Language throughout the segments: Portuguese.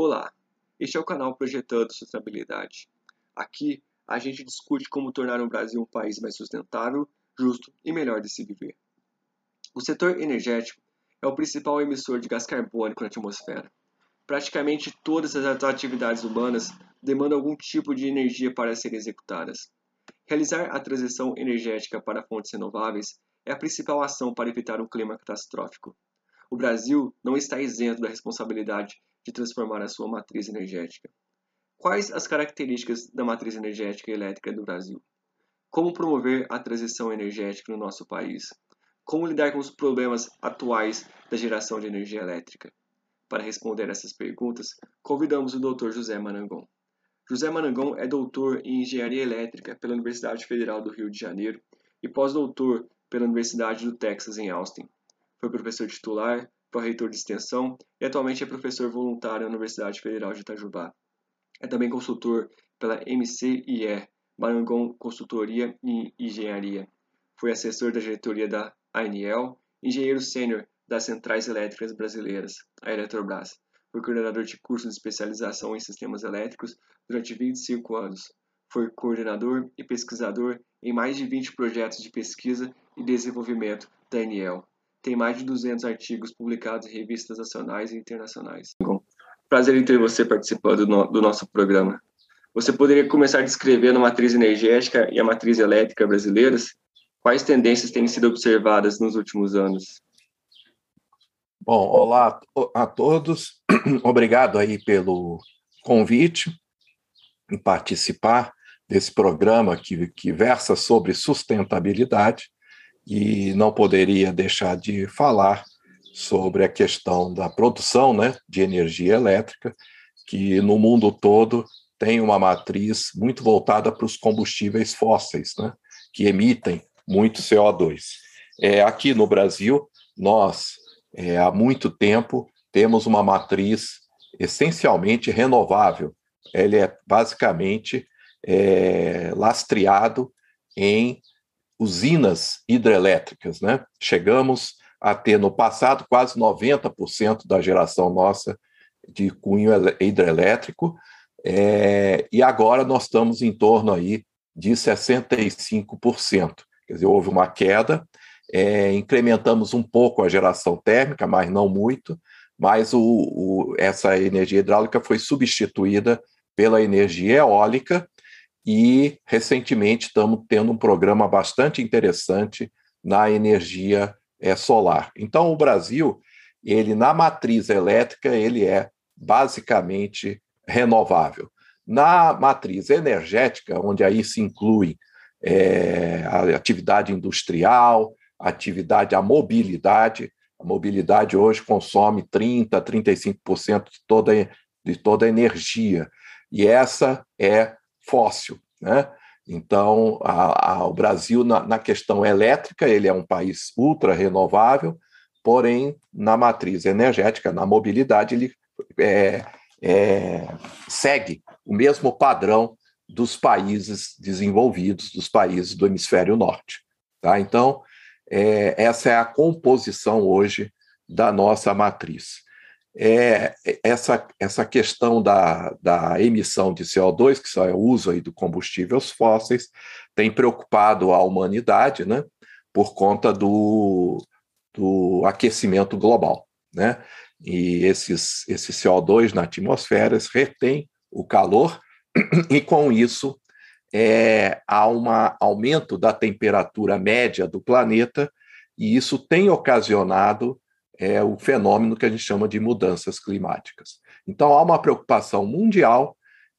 Olá, este é o canal Projetando Sustentabilidade. Aqui a gente discute como tornar o Brasil um país mais sustentável, justo e melhor de se viver. O setor energético é o principal emissor de gás carbônico na atmosfera. Praticamente todas as atividades humanas demandam algum tipo de energia para serem executadas. Realizar a transição energética para fontes renováveis é a principal ação para evitar um clima catastrófico. O Brasil não está isento da responsabilidade de transformar a sua matriz energética. Quais as características da matriz energética elétrica do Brasil? Como promover a transição energética no nosso país? Como lidar com os problemas atuais da geração de energia elétrica? Para responder essas perguntas, convidamos o Dr. José Marangon. José Marangon é doutor em Engenharia Elétrica pela Universidade Federal do Rio de Janeiro e pós-doutor pela Universidade do Texas em Austin. Foi professor titular, pró-reitor de extensão e atualmente é professor voluntário na Universidade Federal de Itajubá. É também consultor pela MCIE, Marangon Consultoria e Engenharia. Foi assessor da diretoria da ANEL, engenheiro sênior das Centrais Elétricas Brasileiras, a Eletrobras. Foi coordenador de curso de especialização em sistemas elétricos durante 25 anos. Foi coordenador e pesquisador em mais de 20 projetos de pesquisa e desenvolvimento da ANEL tem mais de 200 artigos publicados em revistas nacionais e internacionais. Prazer em ter você participando do, do nosso programa. Você poderia começar descrevendo a matriz energética e a matriz elétrica brasileiras? Quais tendências têm sido observadas nos últimos anos? Bom, olá a todos. Obrigado aí pelo convite em participar desse programa que, que versa sobre sustentabilidade e não poderia deixar de falar sobre a questão da produção né, de energia elétrica, que no mundo todo tem uma matriz muito voltada para os combustíveis fósseis, né, que emitem muito CO2. É, aqui no Brasil, nós, é, há muito tempo, temos uma matriz essencialmente renovável. Ele é basicamente é, lastreado em usinas hidrelétricas. Né? Chegamos a ter no passado quase 90% da geração nossa de cunho hidrelétrico, é, e agora nós estamos em torno aí de 65%. Quer dizer, houve uma queda, é, incrementamos um pouco a geração térmica, mas não muito, mas o, o, essa energia hidráulica foi substituída pela energia eólica, e recentemente estamos tendo um programa bastante interessante na energia é, solar. Então o Brasil, ele na matriz elétrica, ele é basicamente renovável. Na matriz energética, onde aí se inclui é, a atividade industrial, a atividade, a mobilidade, a mobilidade hoje consome 30%, 35% de toda, de toda a energia. E essa é fóssil. Né? Então, a, a, o Brasil, na, na, questão elétrica, ele é um país ultra renovável, porém, na matriz energética, na mobilidade, ele é, é, segue o mesmo padrão dos países desenvolvidos, dos países do hemisfério norte. Tá? Então, é, essa é a composição hoje da nossa matriz é essa, essa questão da, da emissão de CO2, que só é o uso aí do combustíveis fósseis, tem preocupado a humanidade, né, por conta do, do aquecimento global, né? E esses, esse CO2 na atmosfera retém o calor e com isso é, há um aumento da temperatura média do planeta e isso tem ocasionado é o fenômeno que a gente chama de mudanças climáticas. Então, há uma preocupação mundial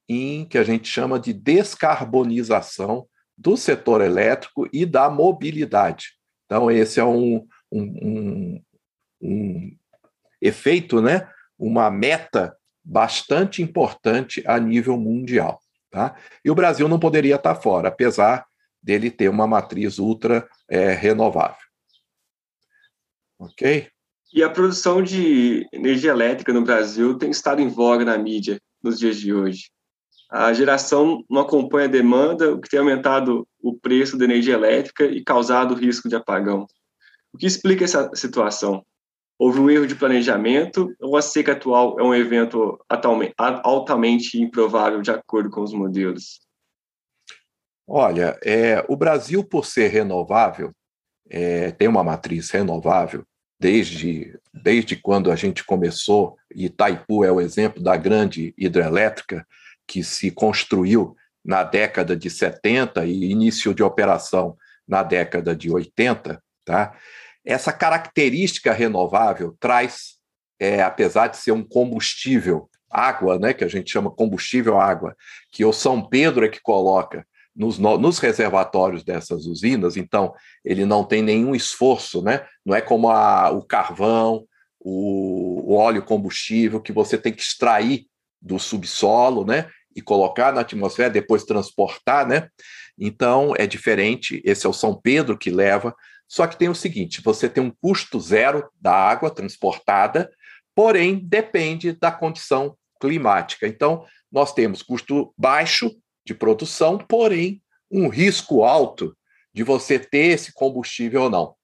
em que a gente chama de descarbonização do setor elétrico e da mobilidade. Então, esse é um, um, um, um efeito, né? uma meta bastante importante a nível mundial. Tá? E o Brasil não poderia estar fora, apesar dele ter uma matriz ultra é, renovável. Ok? E a produção de energia elétrica no Brasil tem estado em voga na mídia nos dias de hoje. A geração não acompanha a demanda, o que tem aumentado o preço da energia elétrica e causado risco de apagão. O que explica essa situação? Houve um erro de planejamento ou a seca atual é um evento altamente improvável de acordo com os modelos? Olha, é, o Brasil, por ser renovável, é, tem uma matriz renovável desde, desde quando a gente começou, e Itaipu é o exemplo da grande hidrelétrica que se construiu na década de 70 e início de operação na década de 80, tá? Essa característica renovável traz, é, apesar de ser um combustível, água, né, que a gente chama combustível água, que o São Pedro é que coloca nos, nos, reservatórios dessas usinas, então ele não tem nenhum esforço, né? não é como a, o carvão, o, o, óleo combustível, que você tem que extrair do subsolo né? e colocar na atmosfera, depois transportar. Né? Então é diferente, esse é o São Pedro que leva, só que tem o seguinte: você tem um custo zero da água transportada, porém depende da condição climática. Então, nós temos custo baixo de produção, porém um risco alto de você ter esse combustível ou não.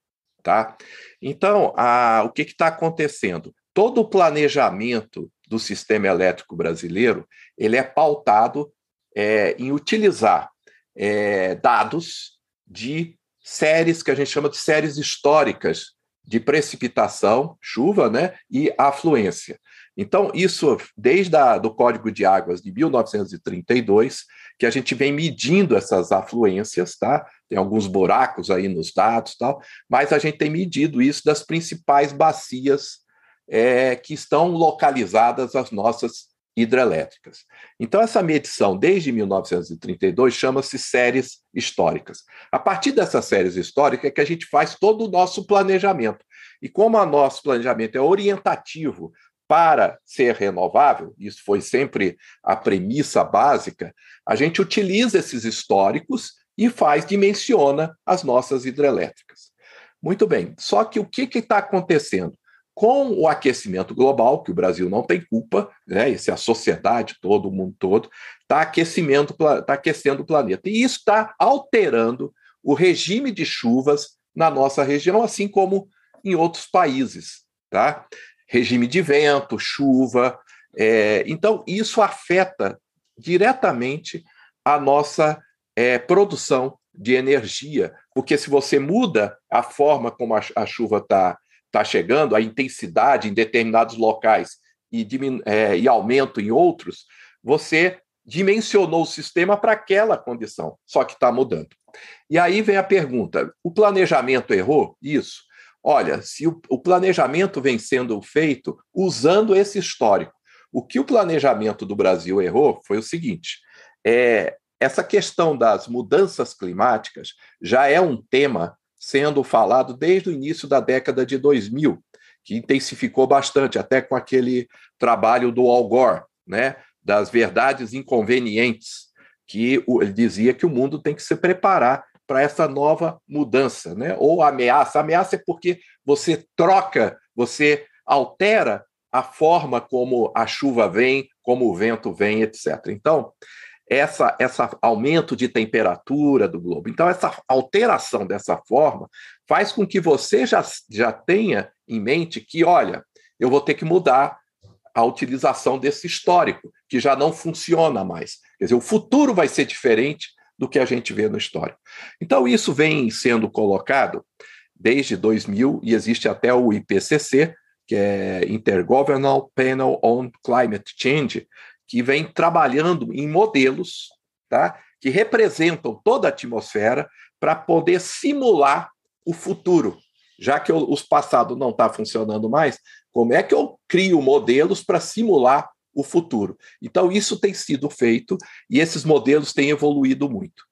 Tá? Então, a, o que está acontecendo? Todo o planejamento do sistema elétrico brasileiro ele é pautado é, em utilizar é, dados de séries que a gente chama de séries históricas de precipitação, chuva, né, e afluência. Então, isso desde do Código de Águas de 1932, que a gente vem medindo essas afluências, tá? Tem alguns buracos aí nos dados, tal, mas a gente tem medido isso das principais bacias é, que estão localizadas as nossas hidrelétricas. Então, essa medição, desde 1932, chama-se séries históricas. A partir dessas séries históricas é que a gente faz todo o nosso planejamento. E como o nosso planejamento é orientativo para ser renovável, isso foi sempre a premissa básica, a gente utiliza esses históricos e faz, dimensiona as nossas hidrelétricas. Muito bem, só que o que está acontecendo? com o aquecimento global, que o Brasil não tem culpa, né? Isso é a sociedade, todo o mundo todo, está aquecimento, tá aquecendo o planeta. E isso está alterando o regime de chuvas na nossa região, assim como em outros países. Tá? Regime de vento, chuva. É, então, isso afeta diretamente a nossa é, produção de energia, porque se você muda a forma como a, a chuva está está chegando, a intensidade em determinados locais e, é, e aumento em outros, você dimensionou o sistema para aquela condição, só que está mudando. E aí vem a pergunta: o planejamento errou? Isso. Olha, se o, o planejamento vem sendo feito usando esse histórico, o que o planejamento do Brasil errou foi o seguinte: é, essa questão das mudanças climáticas já é um tema sendo falado desde o início da década de 2000, que intensificou bastante, até com aquele trabalho do Al Gore, né, das verdades inconvenientes, que ele dizia que o mundo tem que se preparar para essa nova mudança, né? ou ameaça. ameaça é porque você troca, você altera a forma como a chuva vem, como o vento vem, etc. Então, essa, essa aumento de temperatura do globo. Então, essa alteração dessa forma faz com que você já, já tenha em mente que, olha, eu vou ter que mudar a utilização desse histórico, que já não funciona mais. Quer dizer, o futuro vai ser diferente do que a gente vê no histórico. Então, isso vem sendo colocado desde 2000 e existe até o IPCC, que é Intergovernmental Panel on Climate Change, que vem trabalhando em modelos tá, que representam toda a atmosfera para poder simular o futuro. Já que os passados não está funcionando mais, como é que eu crio modelos para simular o futuro? Então, isso tem sido feito e esses modelos têm evoluído muito.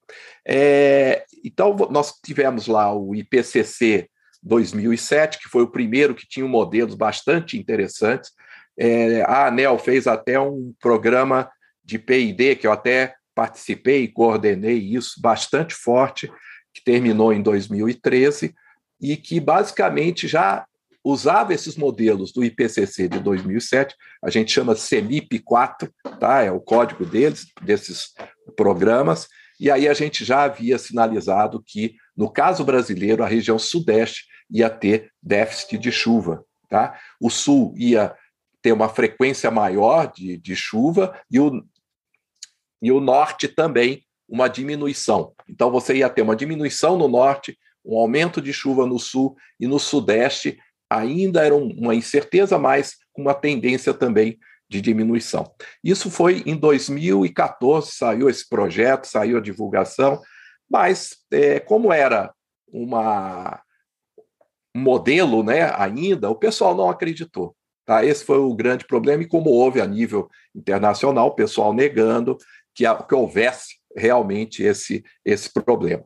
É, então, nós tivemos lá o IPCC 2007, que foi o primeiro que tinha modelos bastante interessantes, é, a ANEL fez até um programa de PID, que eu até participei e coordenei isso, bastante forte, que terminou em 2013, e que basicamente já usava esses modelos do IPCC de 2007, a gente chama CEMIP 4, tá? é o código deles, desses programas, e aí a gente já havia sinalizado que, no caso brasileiro, a região sudeste ia ter déficit de chuva. Tá? O sul ia ter uma frequência maior de, de chuva e o, e o norte também uma diminuição. Então você ia ter uma diminuição no norte, um aumento de chuva no sul e no sudeste ainda era uma incerteza, mas com uma tendência também de diminuição. Isso foi em 2014, saiu esse projeto, saiu a divulgação, mas é, como era uma um modelo né, ainda, o pessoal não acreditou. Tá? Esse foi o grande problema, e como houve a nível internacional, o pessoal negando que, que houvesse realmente esse, esse problema.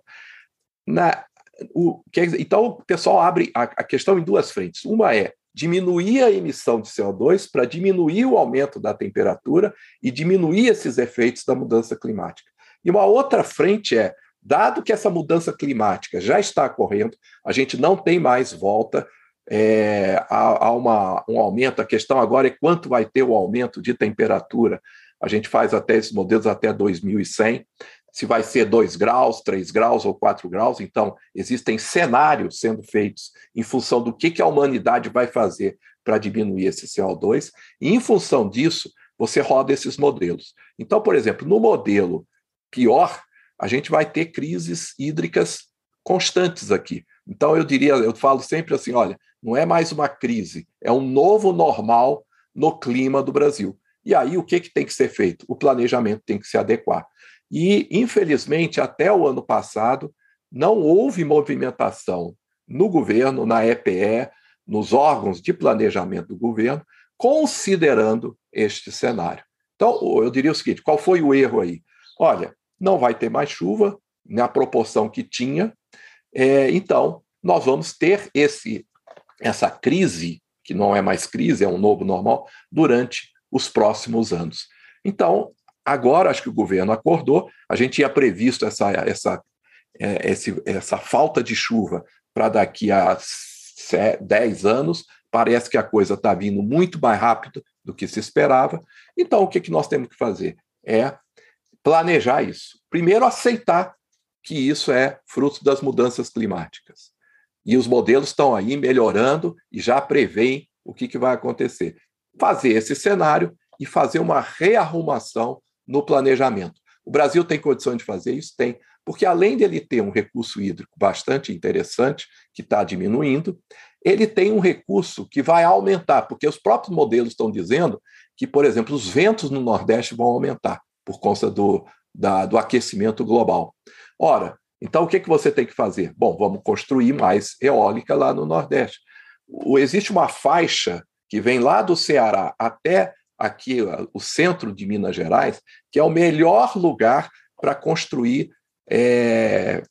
Na, o, então, o pessoal abre a, a questão em duas frentes. Uma é diminuir a emissão de CO2 para diminuir o aumento da temperatura e diminuir esses efeitos da mudança climática. E uma outra frente é, dado que essa mudança climática já está ocorrendo, a gente não tem mais volta é, a, a uma, um aumento. A questão agora é quanto vai ter o aumento de temperatura. A gente faz até esses modelos até 2100 se vai ser 2 graus, 3 graus ou 4 graus. Então, existem cenários sendo feitos em função do que, que a humanidade vai fazer para diminuir esse CO2, e em função disso, você roda esses modelos. Então, por exemplo, no modelo pior, a gente vai ter crises hídricas constantes aqui. Então, eu diria, eu falo sempre assim: olha, não é mais uma crise, é um novo normal no clima do Brasil. E aí, o que, que tem que ser feito? O planejamento tem que se adequar. E, infelizmente, até o ano passado, não houve movimentação no governo, na EPE, nos órgãos de planejamento do governo, considerando este cenário. Então, eu diria o seguinte: qual foi o erro aí? Olha, não vai ter mais chuva na proporção que tinha, é, então nós vamos ter esse, essa crise, que não é mais crise, é um novo normal, durante os próximos anos. Então, Agora, acho que o governo acordou, a gente tinha previsto essa, essa, é, esse, essa falta de chuva para daqui a 10 anos, parece que a coisa está vindo muito mais rápido do que se esperava. Então, o que, que nós temos que fazer? É planejar isso. Primeiro, aceitar que isso é fruto das mudanças climáticas. E os modelos estão aí melhorando e já preveem o que, que vai acontecer. Fazer esse cenário e fazer uma rearrumação no planejamento. O Brasil tem condição de fazer isso? Tem, porque além dele ter um recurso hídrico bastante interessante, que está diminuindo, ele tem um recurso que vai aumentar, porque os próprios modelos estão dizendo que, por exemplo, os ventos no Nordeste vão aumentar por conta do, da, do aquecimento global. Ora, então o que, que você tem que fazer? Bom, vamos construir mais eólica lá no Nordeste. O, existe uma faixa que vem lá do Ceará até aqui o centro de Minas Gerais, que é o melhor lugar para construir é,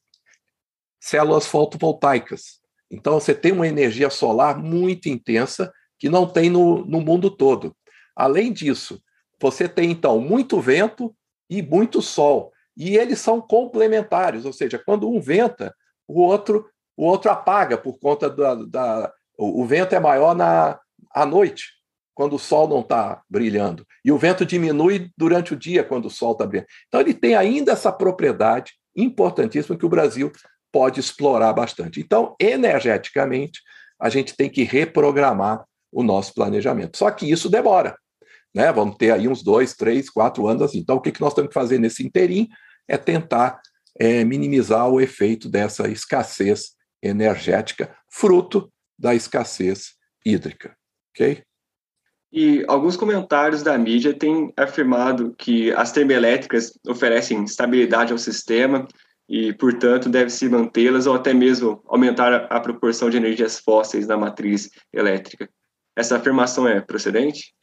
células fotovoltaicas. Então, você tem uma energia solar muito intensa que não tem no, no mundo todo. Além disso, você tem, então, muito vento e muito sol. E eles são complementares, ou seja, quando um venta, o outro o outro apaga por conta da, da o, vento é maior na à noite quando o sol não está brilhando. E o vento diminui durante o dia quando o sol está brilhando. Então, ele tem ainda essa propriedade importantíssima que o Brasil pode explorar bastante. Então, energeticamente, a gente tem que reprogramar o nosso planejamento. Só que isso demora. Né? Vamos ter aí uns dois, três, quatro anos assim. Então, o que, que nós temos que fazer nesse interim é tentar é, minimizar o efeito dessa escassez energética, fruto da escassez hídrica. Ok? E alguns comentários da mídia têm afirmado que as termoelétricas oferecem estabilidade ao sistema e, portanto, deve-se mantê-las ou até mesmo aumentar a proporção de energias fósseis na matriz elétrica. Essa afirmação é procedente?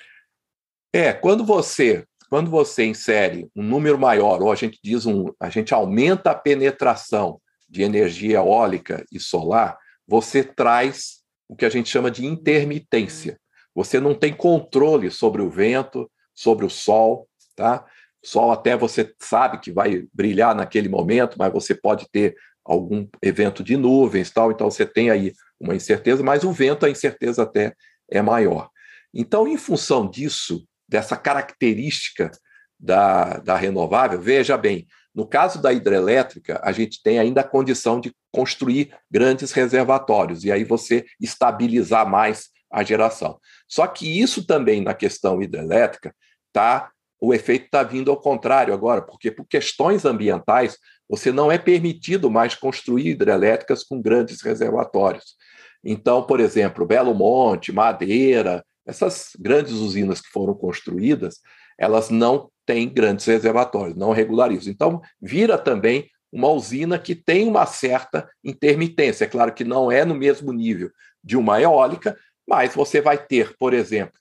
É, quando você quando você insere um número maior, ou a gente diz um, a gente aumenta a penetração de energia eólica e solar, você traz o que a gente chama de intermitência. Você não tem controle sobre o vento, sobre o sol, tá? Sol até você sabe que vai brilhar naquele momento, mas você pode ter algum evento de nuvens, tal, então você tem aí uma incerteza, mas o vento a incerteza até é maior. Então, em função disso, dessa característica da, da renovável, veja bem, no caso da hidrelétrica, a gente tem ainda a condição de construir grandes reservatórios, e aí você estabilizar mais a geração. Só que isso também na questão hidrelétrica tá o efeito está vindo ao contrário agora, porque por questões ambientais você não é permitido mais construir hidrelétricas com grandes reservatórios. Então, por exemplo, Belo Monte, Madeira, essas grandes usinas que foram construídas, elas não têm grandes reservatórios, não regularizam. Então, vira também uma usina que tem uma certa intermitência. É claro que não é no mesmo nível de uma eólica, mas você vai ter, por exemplo,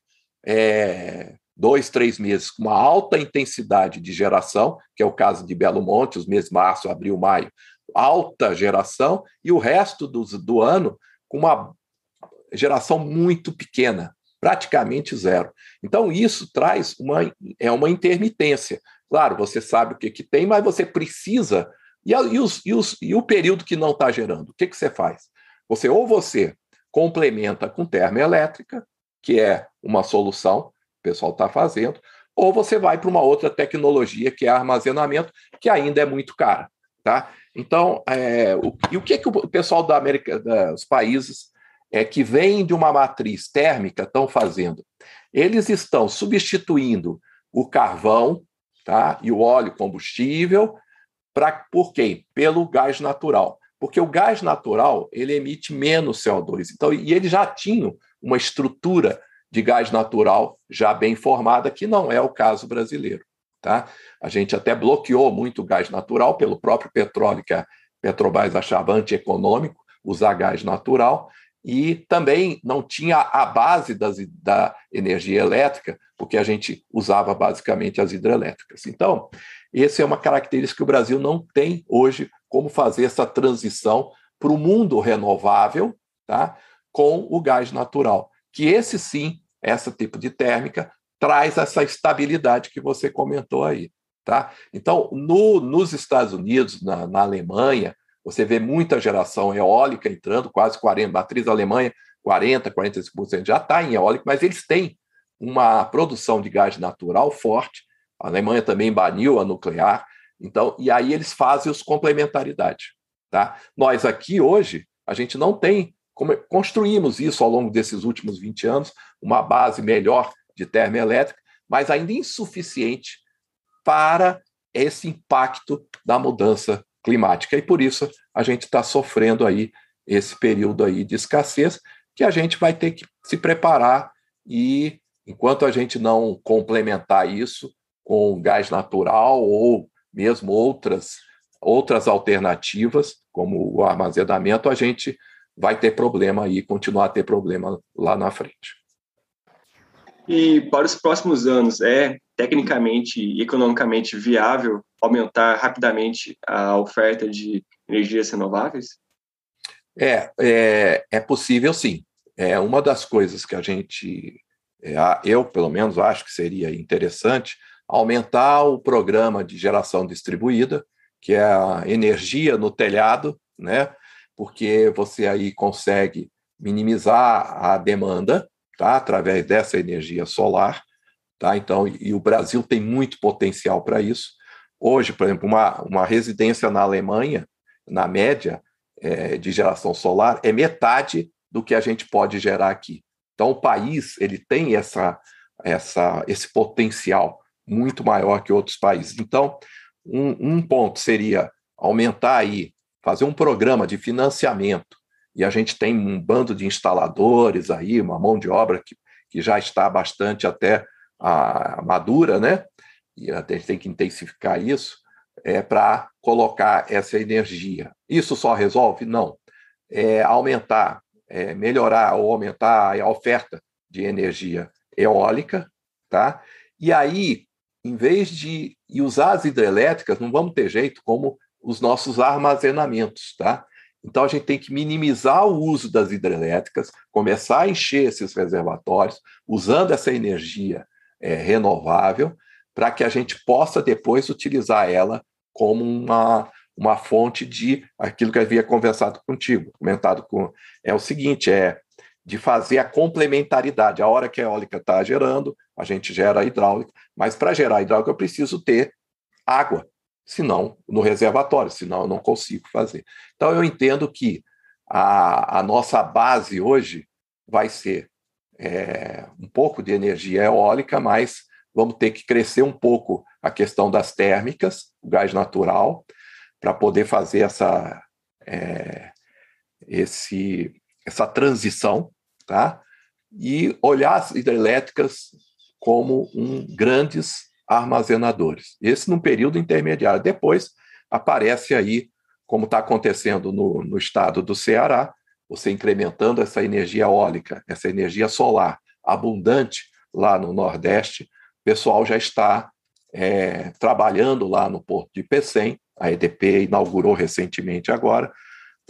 é, dois, três meses com uma alta intensidade de geração, que é o caso de Belo Monte, os meses março, abril, maio, alta geração, e o resto do, do ano com uma geração muito pequena, praticamente zero. Então, isso traz uma, é uma intermitência. Claro, você sabe o que, que tem, mas você precisa e, e, os, e, os, e o período que não está gerando, o que, que você faz? Você ou você complementa com termoelétrica, que é uma solução, o pessoal está fazendo, ou você vai para uma outra tecnologia, que é armazenamento, que ainda é muito cara. Tá? Então, é, o, e o que, que o pessoal da América, dos países é, que vêm de uma matriz térmica estão fazendo? Eles estão substituindo o carvão tá? e o óleo combustível Pra, por quê? Pelo gás natural. Porque o gás natural ele emite menos CO2. Então, e eles já tinham uma estrutura de gás natural já bem formada, que não é o caso brasileiro. Tá? A gente até bloqueou muito gás natural pelo próprio petróleo, que a Petrobras achava antieconômico usar gás natural, e também não tinha a base das, da energia elétrica, porque a gente usava basicamente as hidrelétricas. Então, essa é uma característica que o Brasil não tem hoje como fazer essa transição para o mundo renovável tá? com o gás natural. Que esse sim, esse tipo de térmica, traz essa estabilidade que você comentou aí. Tá? Então, no, nos Estados Unidos, na, na, Alemanha, você vê muita geração eólica entrando, quase 40%, matriz Alemanha, 40%, 45% já está em eólica, mas eles têm uma produção de gás natural forte a Alemanha também baniu a nuclear. Então, e aí eles fazem os complementaridade. Tá? Nós aqui hoje, a gente não tem, como construímos isso ao longo desses últimos 20 anos, uma base melhor de termoelétrica, mas ainda insuficiente para esse impacto da mudança climática. E por isso a gente está sofrendo aí esse período aí de escassez, que a gente vai ter que se preparar e, enquanto a gente não complementar isso, com gás natural ou mesmo outras, outras alternativas, como o armazenamento, a gente vai ter problema aí, continuar a ter problema lá na frente. E para os próximos anos, é tecnicamente e economicamente viável aumentar rapidamente a oferta de energias renováveis? É, é, é possível sim. É uma das coisas que a gente, é, eu pelo menos acho que seria interessante, aumentar o programa de geração distribuída, que é a energia no telhado, né? Porque você aí consegue minimizar a demanda, tá? Através dessa energia solar, tá? Então, e o Brasil tem muito potencial para isso. Hoje, por exemplo, uma, uma residência na Alemanha, na média é, de geração solar, é metade do que a gente pode gerar aqui. Então, o país ele tem essa, essa, esse potencial muito maior que outros países. Então, um, um ponto seria aumentar aí, fazer um programa de financiamento, e a gente tem um bando de instaladores aí, uma mão de obra que, que já está bastante até a, a madura, né? E a gente tem que intensificar isso é, para colocar essa energia. Isso só resolve? Não. É, aumentar, é, melhorar ou aumentar a oferta de energia eólica, tá? E aí em vez de usar as hidrelétricas, não vamos ter jeito como os nossos armazenamentos, tá? Então a gente tem que minimizar o uso das hidrelétricas, começar a encher esses reservatórios, usando essa energia é, renovável, para que a gente possa depois utilizar ela como uma, uma fonte de aquilo que havia conversado contigo, comentado com. É o seguinte: é de fazer a complementaridade. A hora que a eólica está gerando, a gente gera hidráulica, mas para gerar hidráulica eu preciso ter água, senão no reservatório, senão eu não consigo fazer. Então eu entendo que a, a nossa base hoje vai ser é, um pouco de energia eólica, mas vamos ter que crescer um pouco a questão das térmicas, o gás natural, para poder fazer essa, é, esse, essa transição, tá? E olhar as hidrelétricas como um grandes armazenadores. Esse num período intermediário. Depois aparece aí, como está acontecendo no, no estado do Ceará, você incrementando essa energia eólica, essa energia solar abundante lá no Nordeste, o pessoal já está é, trabalhando lá no Porto de Pecém, a EDP inaugurou recentemente agora,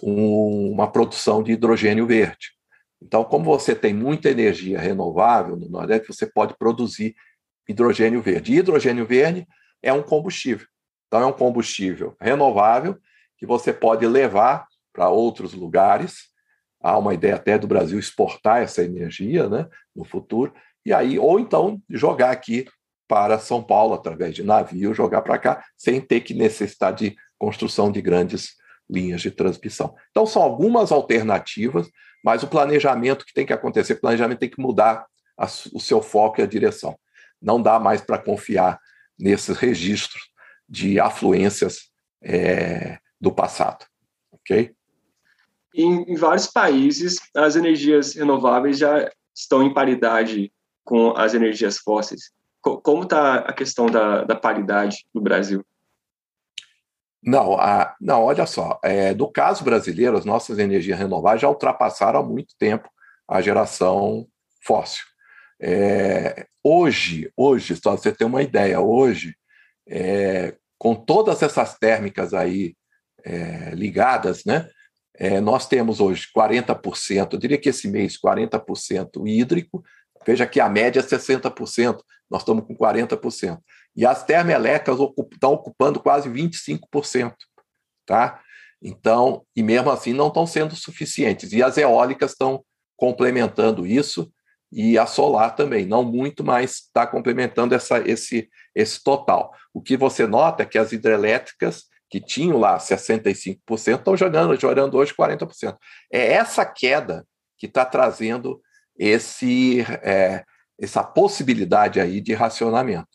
um, uma produção de hidrogênio verde. Então, como você tem muita energia renovável no Nordeste, você pode produzir hidrogênio verde. E hidrogênio verde é um combustível. Então, é um combustível renovável que você pode levar para outros lugares. Há uma ideia até do Brasil exportar essa energia né, no futuro. E aí, ou então jogar aqui para São Paulo através de navio, jogar para cá, sem ter que necessitar de construção de grandes linhas de transmissão. Então, são algumas alternativas, mas o planejamento que tem que acontecer, o planejamento tem que mudar a, o seu foco e a direção. Não dá mais para confiar nesses registros de afluências é, do passado. Ok? Em, em vários países, as energias renováveis já estão em paridade com as energias fósseis. Como está a questão da, da paridade no Brasil? Não, a, não, olha só. É, no caso brasileiro, as nossas energias renováveis já ultrapassaram há muito tempo a geração fóssil. É, hoje, hoje, só você ter uma ideia, hoje, é, com todas essas térmicas aí é, ligadas, né, é, nós temos hoje 40%, eu diria que esse mês 40% hídrico, veja que a média é 60%, nós estamos com 40%. E as termoelétricas estão ocupando quase 25%. Tá? Então, e mesmo assim não estão sendo suficientes. E as eólicas estão complementando isso, e a solar também, não muito, mas está complementando essa, esse, esse total. O que você nota é que as hidrelétricas, que tinham lá 65%, estão jogando, jogando hoje 40%. É essa queda que está trazendo esse, é, essa possibilidade aí de racionamento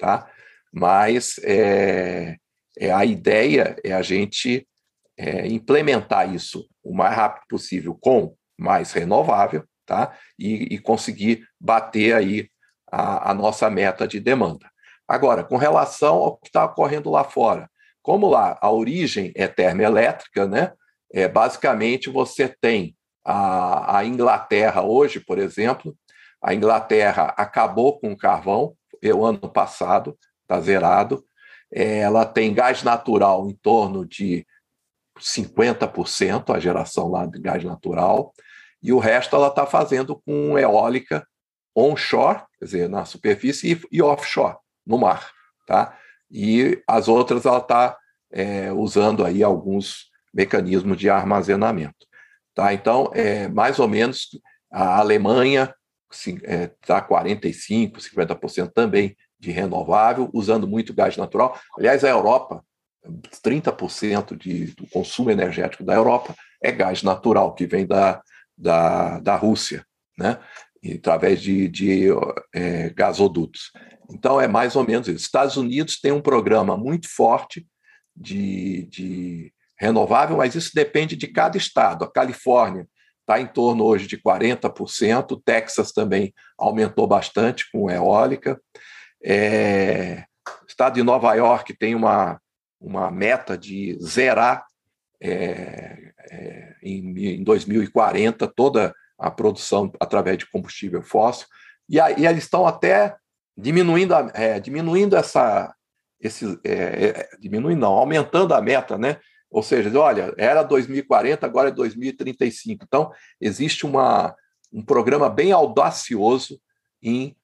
tá? Mas é, é a ideia é a gente é, implementar isso o mais rápido possível com mais renovável, tá? E, e conseguir bater aí a, a, nossa meta de demanda. Agora, com relação ao que está ocorrendo lá fora, como lá a origem é termoelétrica, né? É, basicamente você tem a, a Inglaterra hoje, por exemplo, a Inglaterra acabou com o carvão, o ano passado, está zerado. É, ela tem gás natural em torno de 50%, a geração lá de gás natural, e o resto ela está fazendo com eólica onshore, quer dizer, na superfície, e, e offshore, no mar. Tá? E as outras ela está é, usando aí alguns mecanismos de armazenamento. Tá? Então, é, mais ou menos, a Alemanha está 45%, 50% também de renovável, usando muito gás natural. Aliás, a Europa, 30% de, do consumo energético da Europa é gás natural, que vem da, da, da Rússia, né? E, através de, de é, gasodutos. Então, é mais ou menos isso. Estados Unidos tem um programa muito forte de, de renovável, mas isso depende de cada estado. A Califórnia está em torno hoje de 40%, o Texas também aumentou bastante com eólica. É, o estado de Nova York tem uma, uma meta de zerar é, é, em, em 2040 toda a produção através de combustível fóssil, e, aí eles estão até diminuindo, é, diminuindo essa. Esse, é, é, diminuindo, não, aumentando a meta, né? Ou seja, olha, era 2040, agora é 2035. Então, existe uma, um programa bem audacioso em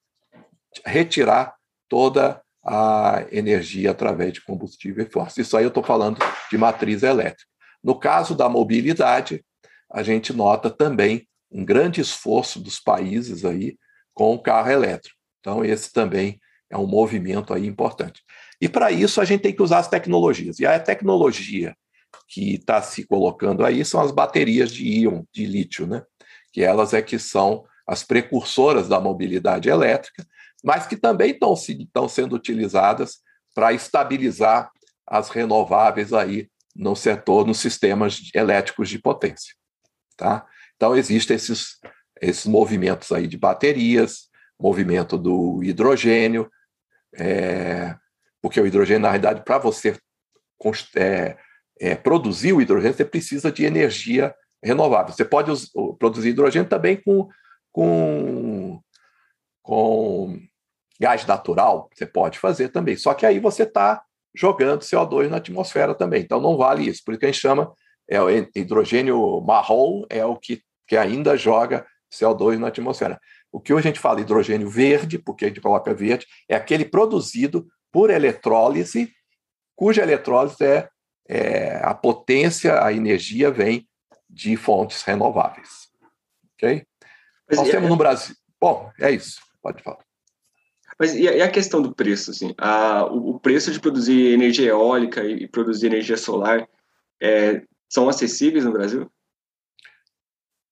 retirar toda a energia através de combustível fóssil. Isso aí eu estou falando de matriz elétrica. No caso da mobilidade, a gente nota também um grande esforço dos países aí com o carro elétrico. Então, esse também é um movimento aí importante. E para isso a gente tem que usar as tecnologias. E a tecnologia que está se colocando aí são as baterias de íon, de lítio, né? que elas é que são as precursoras da mobilidade elétrica, mas que também estão, sendo utilizadas para estabilizar as renováveis aí no setor, nos sistemas elétricos de potência. Tá? Então, existem esses, esses movimentos aí de baterias, movimento do hidrogênio, é, porque o hidrogênio, na realidade, para você é, é, produzir o hidrogênio, você precisa de energia renovável. Você pode produzir hidrogênio também com, com, com gás natural, você pode fazer também. Só que aí você está jogando CO2 na atmosfera também. Então não vale isso. Por isso que a gente chama é, o hidrogênio marrom, é o que, que ainda joga CO2 na atmosfera. O que hoje a gente fala hidrogênio verde, porque a gente coloca verde, é aquele produzido por eletrólise, cuja eletrólise é, é a potência, a energia vem de fontes renováveis. Ok? Mas Nós temos no Brasil. Bom, é isso. Pode falar. Mas e a, questão do preço? Assim? A, o, preço de produzir energia eólica e produzir energia solar é, são acessíveis no Brasil?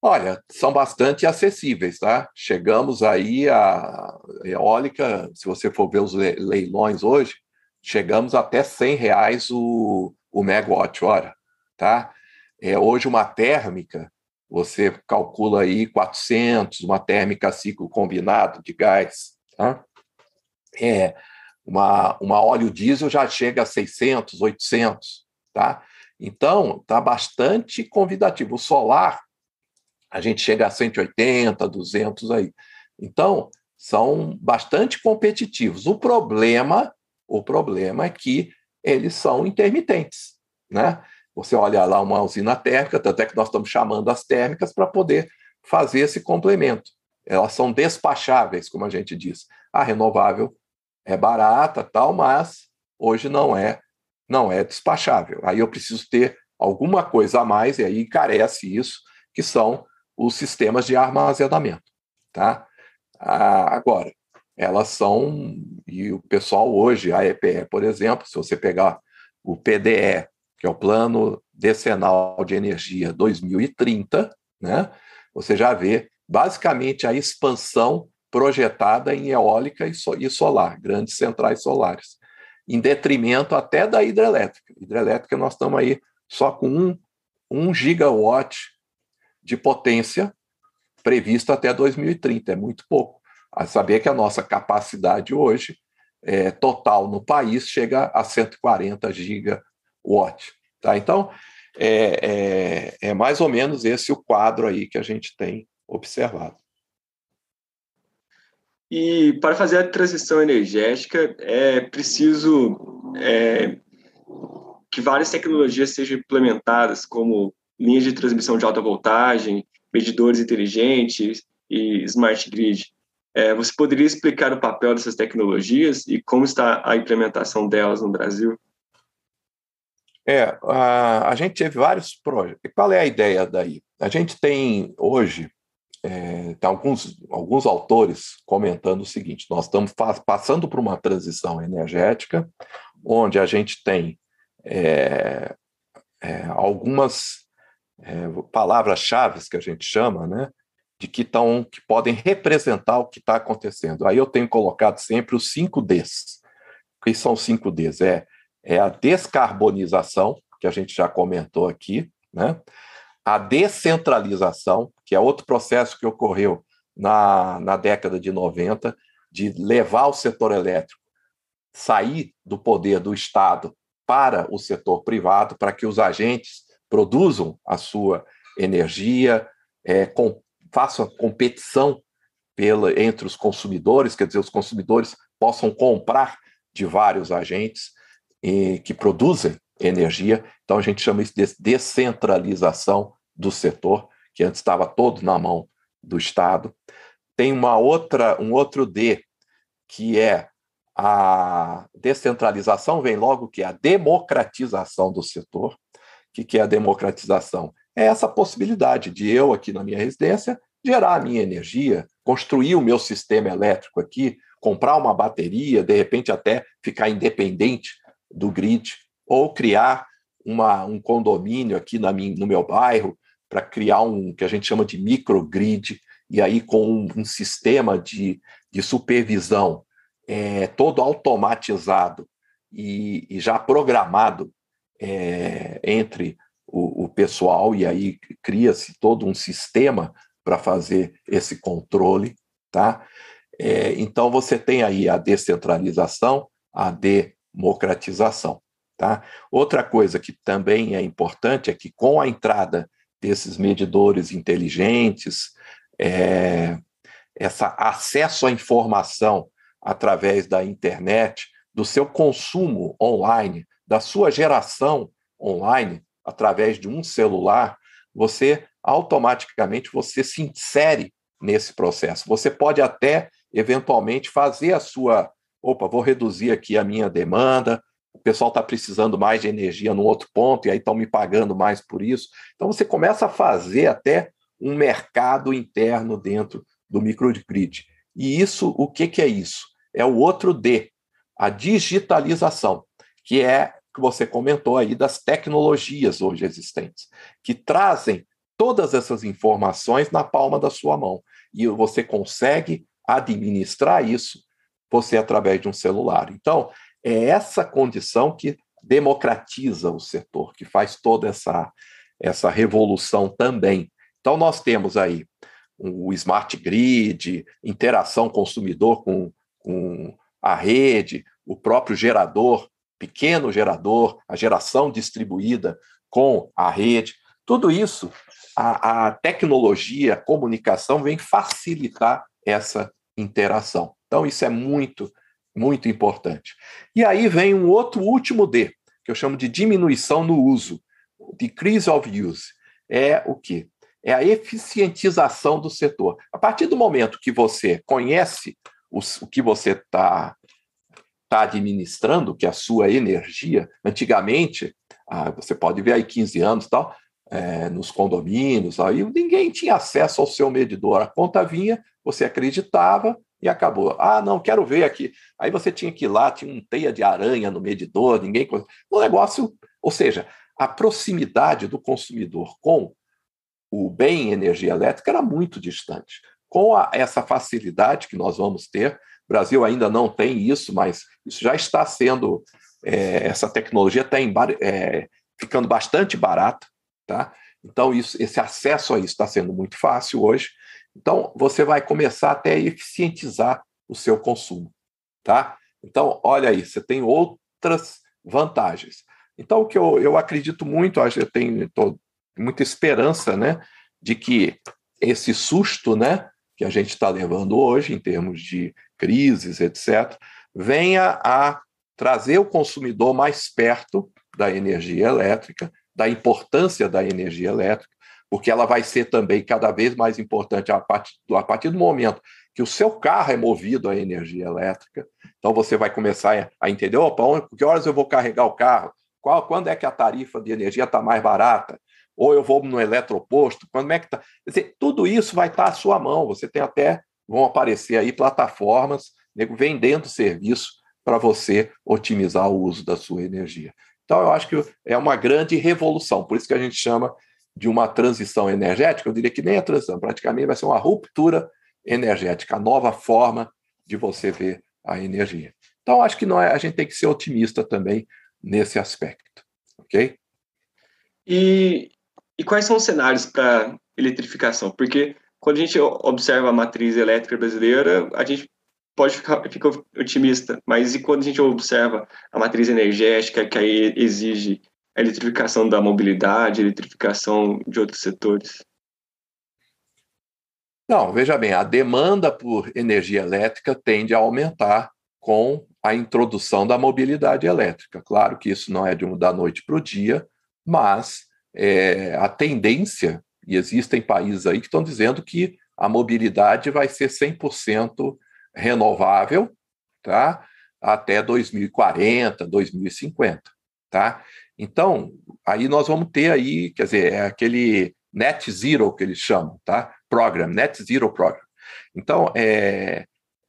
Olha, são bastante acessíveis, tá? Chegamos aí a eólica, se você for ver os leilões hoje, chegamos até 100 reais o, o megawatt-hora, tá? É, hoje uma térmica, você calcula aí 400, uma térmica ciclo combinado de gás, tá? É, uma, uma óleo diesel já chega a 600, 800, tá? Então, está bastante convidativo. O solar, a gente chega a 180, 200 aí. Então, são bastante competitivos. O problema, o problema é que eles são intermitentes, né? Você olha lá uma usina térmica, tanto é que nós estamos chamando as térmicas para poder fazer esse complemento. Elas são despacháveis, como a gente diz. A renovável é barata, tal, mas hoje não é não é despachável. Aí eu preciso ter alguma coisa a mais e aí encarece isso, que são os sistemas de armazenamento, tá? Ah, agora, elas são e o pessoal hoje, a EPE, por exemplo, se você pegar o PDE, que é o Plano Decenal de Energia 2030, né? Você já vê basicamente a expansão projetada em eólica e solar, grandes centrais solares, em detrimento até da hidrelétrica. Hidrelétrica, nós estamos aí só com um, um gigawatt de potência previsto até 2030, é muito pouco. A saber que a nossa capacidade hoje é, total no país chega a 140 gigawatt. Tá? Então, é, é, é mais ou menos esse o quadro aí que a gente tem observado. E para fazer a transição energética é preciso é, que várias tecnologias sejam implementadas, como linhas de transmissão de alta voltagem, medidores inteligentes e smart grid. É, você poderia explicar o papel dessas tecnologias e como está a implementação delas no Brasil? É, a, a gente teve vários projetos. Qual é a ideia daí? A gente tem hoje é, tem alguns, alguns autores comentando o seguinte: nós estamos passando por uma transição energética, onde a gente tem é, é, algumas é, palavras-chave que a gente chama, né, de que, tão, que podem representar o que está acontecendo. Aí eu tenho colocado sempre os cinco Ds. O que são os cinco Ds? É, é a descarbonização, que a gente já comentou aqui, né? a descentralização, que é outro processo que ocorreu na, na década de 90, de levar o setor elétrico, sair do poder do Estado para o setor privado, para que os agentes produzam a sua energia, é, com, façam competição pela, entre os consumidores, quer dizer, os consumidores possam comprar de vários agentes e, que produzem energia. Então, a gente chama isso de descentralização do setor, que antes estava todo na mão do Estado. Tem uma outra, um outro D, que é a descentralização, vem logo que é a democratização do setor. O que, que é a democratização? É essa possibilidade de eu, aqui na minha residência, gerar a minha energia, construir o meu sistema elétrico aqui, comprar uma bateria, de repente até ficar independente do grid, ou criar uma, um condomínio aqui na minha, no meu bairro para criar um que a gente chama de microgrid e aí com um, um sistema de, de supervisão é, todo automatizado e, e já programado é, entre o, o, pessoal, e aí cria-se todo um sistema para fazer esse controle, tá? É, então você tem aí a descentralização, a democratização, tá? Outra coisa que também é importante é que com a entrada desses medidores inteligentes, é, essa acesso à informação através da internet, do seu consumo online, da sua geração online através de um celular, você automaticamente você se insere nesse processo. Você pode até eventualmente fazer a sua, opa, vou reduzir aqui a minha demanda, o pessoal está precisando mais de energia no outro ponto e aí estão me pagando mais por isso. Então você começa a fazer até um mercado interno dentro do microgrid. E isso, o que, que é isso? É o outro D, a digitalização, que é que você comentou aí das tecnologias hoje existentes, que trazem todas essas informações na palma da sua mão. E você consegue administrar isso você através de um celular. Então, é essa condição que democratiza o setor, que faz toda essa, essa revolução também. Então, nós temos aí o smart grid, interação consumidor com, com a rede, o próprio gerador, pequeno gerador, a geração distribuída com a rede. Tudo isso, a, a tecnologia, a comunicação vem facilitar essa interação. Então, isso é muito, muito importante. E aí vem um outro último D, que eu chamo de diminuição no uso, decrease of use. É o quê? É a eficientização do setor. A partir do momento que você conhece o que você está tá administrando, que é a sua energia, antigamente, ah, você pode ver aí 15 anos tal, é, nos condomínios, aí ninguém tinha acesso ao seu medidor. A conta vinha, você acreditava e acabou. Ah, não, quero ver aqui. Aí você tinha que ir lá, tinha um teia de aranha no medidor, ninguém. O negócio, ou seja, a proximidade do consumidor com o bem energia elétrica era muito distante. Com a, essa facilidade que nós vamos ter, o Brasil ainda não tem isso, mas isso já está sendo, é, essa tecnologia está é, ficando bastante barata, tá? Então, isso, esse acesso a isso está sendo muito fácil hoje. Então, você vai começar até a eficientizar o seu consumo, tá? Então, olha aí, você tem outras vantagens. Então, o que eu, eu acredito muito, eu tenho tô, muita esperança, né, de que esse susto, né, que a gente está levando hoje em termos de crises, etc., venha a trazer o consumidor mais perto da energia elétrica, da importância da energia elétrica, porque ela vai ser também cada vez mais importante a partir, a partir do momento que o seu carro é movido à energia elétrica. Então você vai começar a entender, opa, que horas eu vou carregar o carro? Qual, quando é que a tarifa de energia está mais barata? ou eu vou no eletroposto, como é que tá? Dizer, tudo isso vai estar à sua mão. Você tem até, vão aparecer aí plataformas vendendo serviço para você otimizar o uso da sua energia. Então, eu acho que é uma grande revolução, por isso que a gente chama de uma transição energética. Eu diria que nem a transição, praticamente vai ser uma ruptura energética, a nova forma de você ver a energia. Então, acho que não é, a gente tem que ser otimista também nesse aspecto, ok? E, e quais são os cenários para eletrificação? Porque quando a gente observa a matriz elétrica brasileira, a gente pode ficar, otimista, mas e quando a gente observa a matriz energética que aí exige a eletrificação da mobilidade, a eletrificação de outros setores? Não, veja bem, a demanda por energia elétrica tende a aumentar com a introdução da mobilidade elétrica. Claro que isso não é de um da noite para o dia, mas é, a tendência, e existem países aí que estão dizendo que a mobilidade vai ser 100% renovável tá? até 2040, 2050. Tá? Então, aí nós vamos ter aí, quer dizer, é aquele net zero que eles chamam, tá? Program, net zero program. Então, é,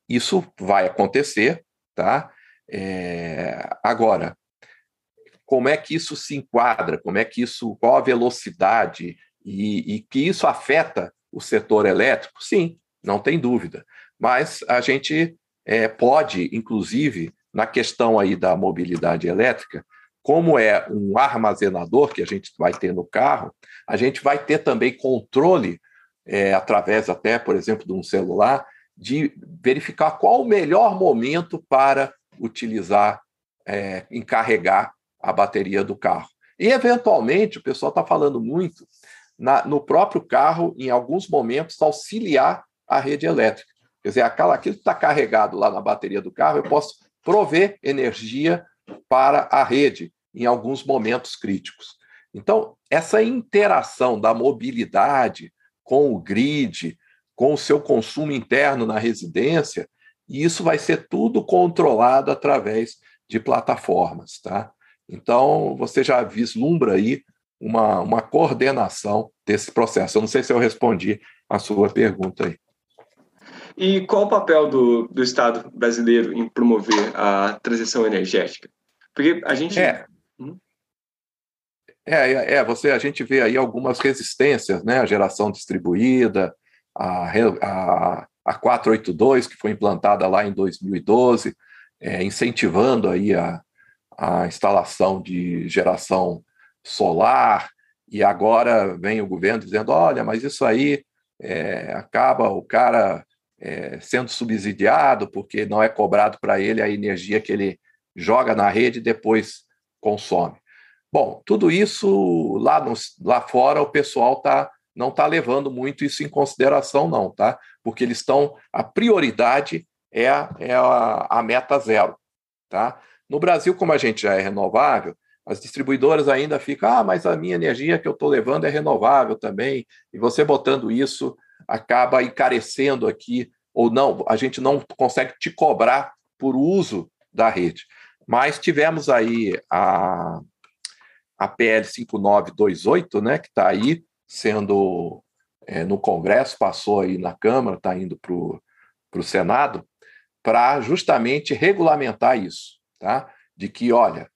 isso vai acontecer, tá? É, agora, como é que isso se enquadra, como é que isso, qual a velocidade e, e que isso afeta o setor elétrico? Sim, não tem dúvida. Mas a gente é, pode, inclusive, na questão aí da mobilidade elétrica, como é um armazenador que a gente vai ter no carro, a gente vai ter também controle, é, através até, por exemplo, de um celular, de verificar qual o melhor momento para utilizar, é, encarregar a bateria do carro. E, eventualmente, o pessoal está falando muito na, no próprio carro, em alguns momentos, auxiliar a rede elétrica. Quer dizer, aquilo que está carregado lá na bateria do carro, eu posso prover energia para a rede em alguns momentos críticos. Então, essa interação da mobilidade com o grid, com o seu consumo interno na residência, e isso vai ser tudo controlado através de plataformas, tá? Então, você já vislumbra aí uma, uma coordenação desse processo. Eu não sei se eu respondi a sua pergunta aí. E qual o papel do, do Estado brasileiro em promover a transição energética? Porque a gente. É. Hum? É, é, é, você, a gente vê aí algumas resistências, né? A geração distribuída, a, a, a 482, que foi implantada lá em 2012, é, incentivando aí a, a instalação de geração solar, e agora vem o governo dizendo: olha, mas isso aí é, acaba o cara é, sendo subsidiado porque não é cobrado para ele a energia que ele joga na rede e depois consome. Bom, tudo isso lá, no, lá fora o pessoal tá, não está levando muito isso em consideração, não, tá? Porque eles estão. A prioridade é a, é a, a meta zero. Tá? No Brasil, como a gente já é renovável, as distribuidoras ainda ficam, ah, mas a minha energia que eu estou levando é renovável também, e você botando isso acaba encarecendo aqui, ou não, a gente não consegue te cobrar por uso da rede. Mas tivemos aí a, a PL 5928, né, que está aí sendo é, no Congresso, passou aí na Câmara, está indo para o Senado, para justamente regulamentar isso, tá? De que, olha,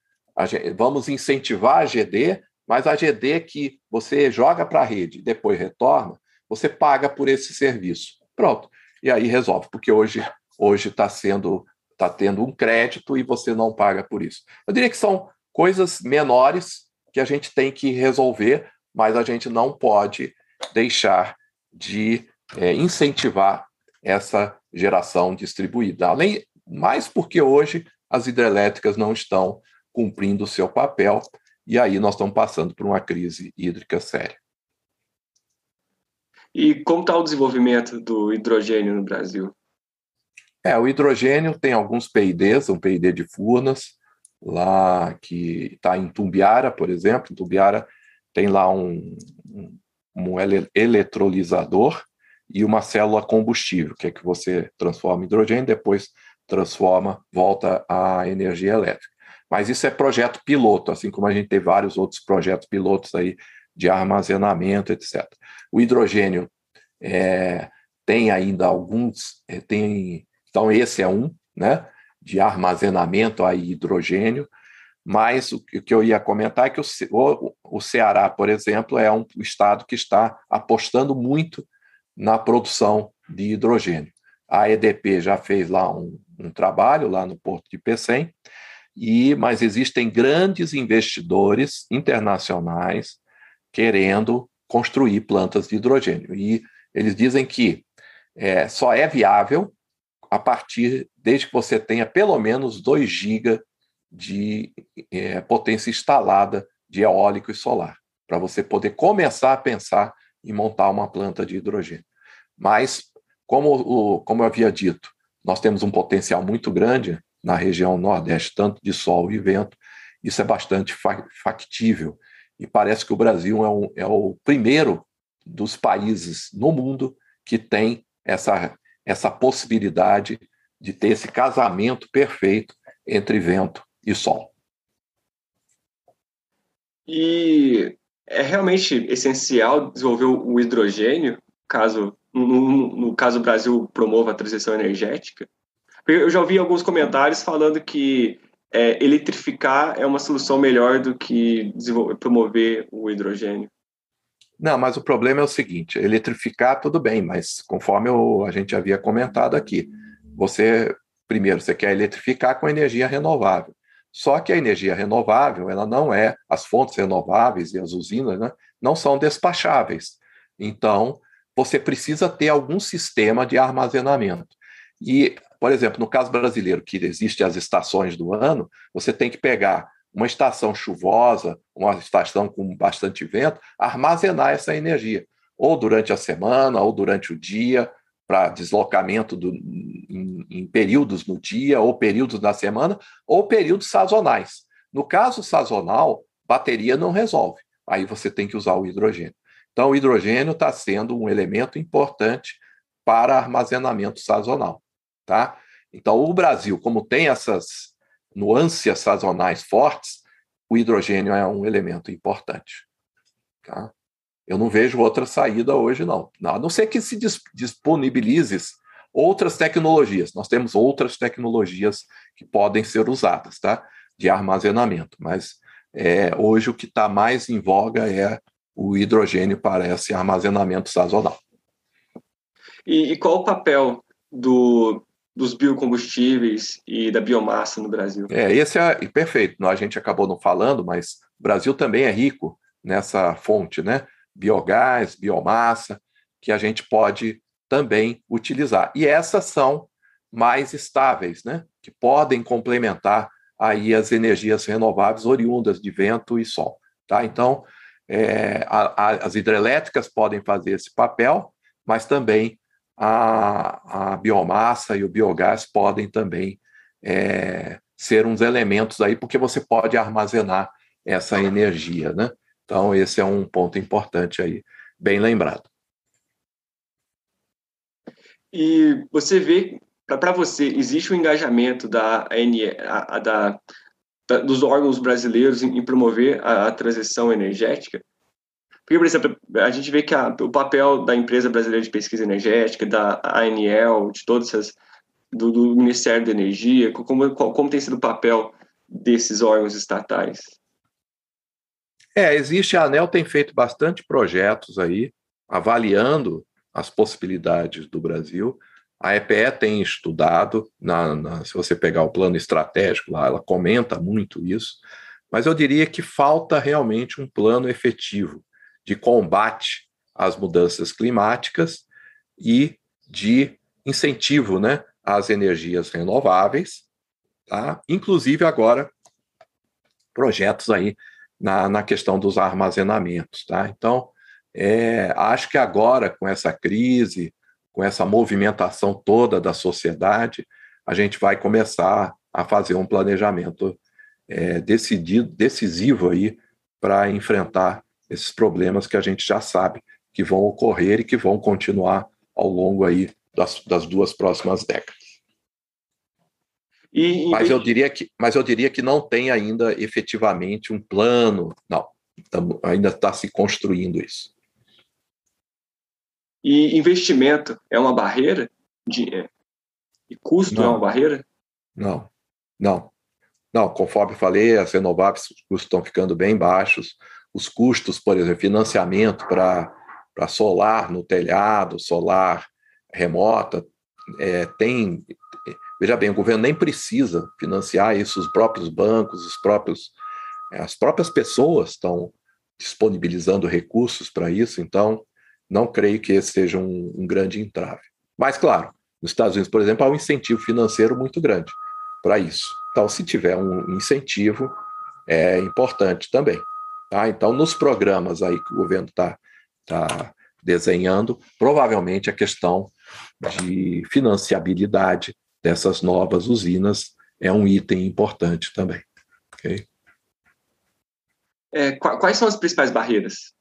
vamos incentivar a GD, mas a GD que você joga para a rede e depois retorna, você paga por esse serviço. Pronto. E aí resolve, porque hoje hoje está sendo está tendo um crédito e você não paga por isso. Eu diria que são coisas menores que a gente tem que resolver, mas a gente não pode deixar de é, incentivar essa geração distribuída. Além mais porque hoje as hidrelétricas não estão cumprindo o seu papel, e aí nós estamos passando por uma crise hídrica séria. E como está o desenvolvimento do hidrogênio no Brasil? É, o hidrogênio tem alguns PIDs, um PID de Furnas, lá que está em Tumbiara, por exemplo. Em Tumbiara tem lá um, um, um eletrolisador e uma célula combustível, que é que você transforma hidrogênio, depois transforma, volta a energia elétrica. Mas isso é projeto piloto, assim como a gente tem vários outros projetos pilotos aí de armazenamento, etc. O hidrogênio é, tem ainda alguns, é, tem, então esse é um, né, de armazenamento a hidrogênio, mas o que eu ia comentar é que o, o Ceará, por exemplo, é um estado que está apostando muito na produção de hidrogênio. A EDP já fez lá um, um trabalho lá no Porto de Pecém, e mas existem grandes investidores internacionais querendo construir plantas de hidrogênio. E eles dizem que é, só é viável a partir, desde que você tenha pelo menos 2 GB de é, potência instalada de eólico e solar, para você poder começar a pensar em montar uma planta de hidrogênio. Mas, como, como eu havia dito, nós temos um potencial muito grande na região Nordeste, tanto de sol e vento, isso é bastante factível. E parece que o Brasil é, um, é o primeiro dos países no mundo que tem essa, essa possibilidade de ter esse casamento perfeito entre vento e sol. E é realmente essencial desenvolver o hidrogênio, caso no, no caso o Brasil promova a transição energética? Eu já ouvi alguns comentários falando que é, eletrificar é uma solução melhor do que promover o hidrogênio. Não, mas o problema é o seguinte: eletrificar tudo bem, mas conforme eu, a gente havia comentado aqui, você primeiro você quer eletrificar com energia renovável. Só que a energia renovável, ela não é, as fontes renováveis e as usinas né, não são despacháveis. Então, você precisa ter algum sistema de armazenamento. E, por exemplo, no caso brasileiro, que existe as estações do ano, você tem que pegar uma estação chuvosa, uma estação com bastante vento, armazenar essa energia, ou durante a semana, ou durante o dia, para deslocamento do, em, em, períodos no dia, ou períodos na semana, ou períodos sazonais. No caso sazonal, bateria não resolve. Aí você tem que usar o hidrogênio. Então, o hidrogênio está sendo um elemento importante para armazenamento sazonal. Tá? Então, o Brasil, como tem essas nuances sazonais fortes, o hidrogênio é um elemento importante. Tá? Eu não vejo outra saída hoje, não. A não ser que se disponibilize outras tecnologias. Nós temos outras tecnologias que podem ser usadas, tá? De armazenamento. Mas é, hoje o que está mais em voga é o hidrogênio para esse armazenamento sazonal. E, e qual o papel do, dos biocombustíveis e da biomassa no Brasil? É, esse é perfeito. A gente acabou não falando, mas o Brasil também é rico nessa fonte, né? biogás, biomassa, que a gente pode também utilizar. E essas são mais estáveis, né? que podem complementar aí as energias renováveis oriundas de vento e sol. Tá? Então, é, a, a, as hidrelétricas podem fazer esse papel, mas também a, a biomassa e o biogás podem também é, ser uns elementos aí, porque você pode armazenar essa energia. Né? Então, esse é um ponto importante aí, bem lembrado. E você vê, para você, existe um engajamento da, da, dos órgãos brasileiros em, promover a, transição energética? Porque, por exemplo, a gente vê que o papel da empresa brasileira de pesquisa energética, da ANL, de todas essas, do, do Ministério da Energia, como, como tem sido o papel desses órgãos estatais? É, existe, a ANEL tem feito bastante projetos aí, avaliando as possibilidades do Brasil. A EPE tem estudado, na, na, se você pegar o plano estratégico lá, ela comenta muito isso, mas eu diria que falta realmente um plano efetivo de combate às mudanças climáticas e de incentivo né, às energias renováveis, tá? inclusive agora projetos aí na, na questão dos armazenamentos. Tá? Então, é, acho que agora, com essa crise, com essa movimentação toda da sociedade, a gente vai começar a fazer um planejamento é, decidido, decisivo aí para enfrentar esses problemas que a gente já sabe que vão ocorrer e que vão continuar ao longo aí das, das duas próximas décadas. E, mas, eu diria que, mas eu diria que não tem ainda efetivamente um plano, não, ainda está se construindo isso. E investimento é uma barreira? De, é, e custo é não. é uma barreira? Não, não. Não, conforme falei, as renováveis os custos estão ficando bem baixos. Os custos, por exemplo, financiamento para solar no telhado, solar remota, é, tem Veja bem, o governo nem precisa financiar isso, os próprios bancos, os próprios, é, as próprias pessoas estão disponibilizando recursos para isso, então não creio que esse seja um, um grande entrave. Mas, claro, nos Estados Unidos, por exemplo, há um incentivo financeiro muito grande para isso. Então, se tiver um incentivo, é importante também. Tá? Então, nos programas aí que o governo está tá desenhando, provavelmente a questão de financiabilidade dessas novas usinas é um item importante também. Okay? É, quais são as principais barreiras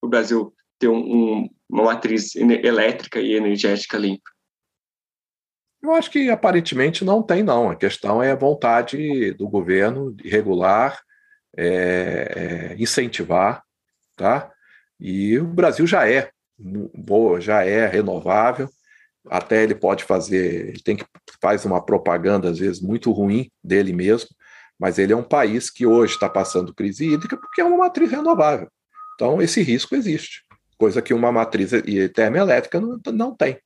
para o Brasil ter um, um, uma matriz elétrica e energética limpa? Eu acho que aparentemente não tem, não. A questão é a vontade do governo de regular, é, é, incentivar, tá? E o Brasil já é boa, já é renovável, até ele pode fazer, ele tem que faz uma propaganda às vezes muito ruim dele mesmo, mas ele é um país que hoje está passando crise hídrica porque é uma matriz renovável. Então esse risco existe, coisa que uma matriz termoelétrica não, não tem,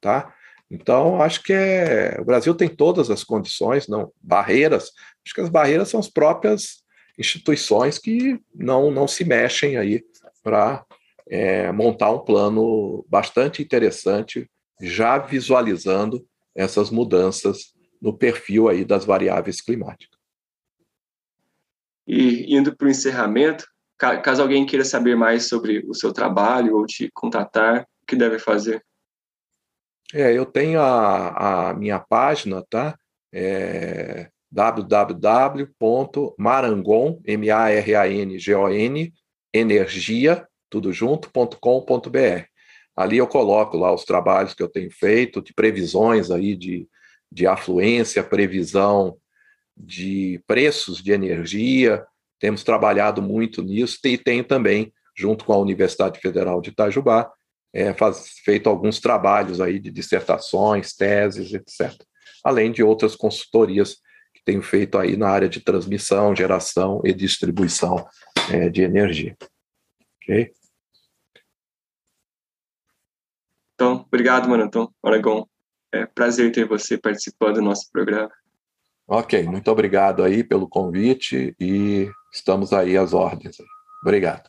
tá? Então, acho que é, o Brasil tem todas as condições, não barreiras. Acho que as barreiras são as próprias instituições que não, não se mexem aí para é, montar um plano bastante interessante, já visualizando essas mudanças no perfil aí das variáveis climáticas. E indo para o encerramento, caso alguém queira saber mais sobre o seu trabalho ou te contatar, o que deve fazer? É, eu tenho a, a minha página, tá? É www.marangon, tudo junto.com.br. Ali eu coloco lá os trabalhos que eu tenho feito, de previsões aí de, de afluência, previsão de preços de energia. Temos trabalhado muito nisso e tenho também, junto com a Universidade Federal de Itajubá, é, faz, feito alguns trabalhos aí de dissertações, teses, etc. Além de outras consultorias tenho feito aí na área de transmissão, geração e distribuição é, de energia. Ok? Então, obrigado, mano. Então, Aragon, é prazer ter você participando do nosso programa. Ok, muito obrigado aí pelo convite e estamos aí às ordens. Obrigado.